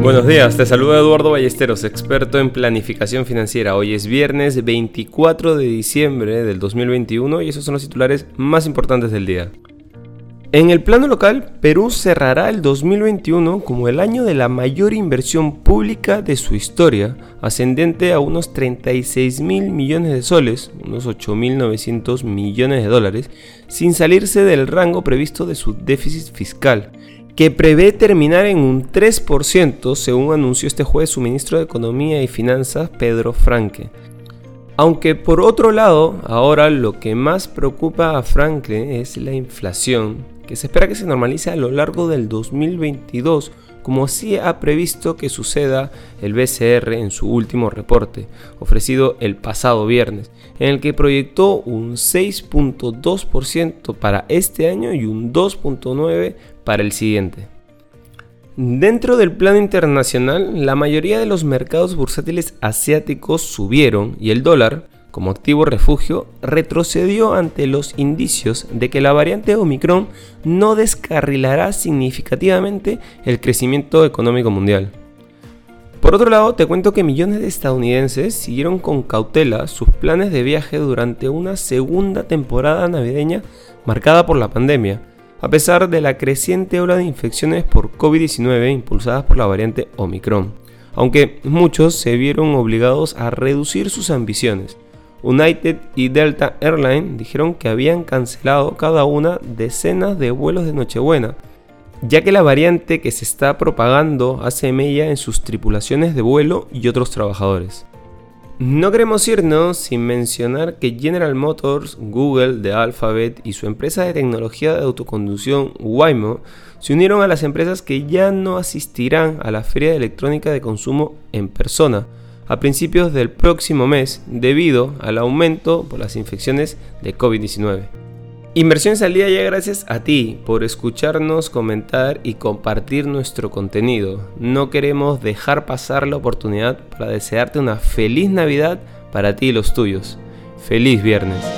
Buenos días, te saluda Eduardo Ballesteros, experto en planificación financiera. Hoy es viernes 24 de diciembre del 2021 y esos son los titulares más importantes del día. En el plano local, Perú cerrará el 2021 como el año de la mayor inversión pública de su historia, ascendente a unos 36 mil millones de soles, unos 8.900 millones de dólares, sin salirse del rango previsto de su déficit fiscal, que prevé terminar en un 3%, según anunció este jueves su ministro de Economía y Finanzas, Pedro Franque. Aunque por otro lado, ahora lo que más preocupa a Franklin es la inflación, que se espera que se normalice a lo largo del 2022, como así ha previsto que suceda el BCR en su último reporte, ofrecido el pasado viernes, en el que proyectó un 6.2% para este año y un 2.9% para el siguiente. Dentro del plano internacional, la mayoría de los mercados bursátiles asiáticos subieron y el dólar, como activo refugio, retrocedió ante los indicios de que la variante Omicron no descarrilará significativamente el crecimiento económico mundial. Por otro lado, te cuento que millones de estadounidenses siguieron con cautela sus planes de viaje durante una segunda temporada navideña marcada por la pandemia, a pesar de la creciente ola de infecciones por COVID-19 impulsadas por la variante Omicron, aunque muchos se vieron obligados a reducir sus ambiciones. United y Delta Airlines dijeron que habían cancelado cada una decenas de vuelos de Nochebuena, ya que la variante que se está propagando hace mella en sus tripulaciones de vuelo y otros trabajadores. No queremos irnos sin mencionar que General Motors, Google, de Alphabet y su empresa de tecnología de autoconducción Waymo se unieron a las empresas que ya no asistirán a la feria de electrónica de consumo en persona, a principios del próximo mes debido al aumento por las infecciones de COVID-19. Inversiones al día ya gracias a ti por escucharnos, comentar y compartir nuestro contenido. No queremos dejar pasar la oportunidad para desearte una feliz Navidad para ti y los tuyos. Feliz viernes.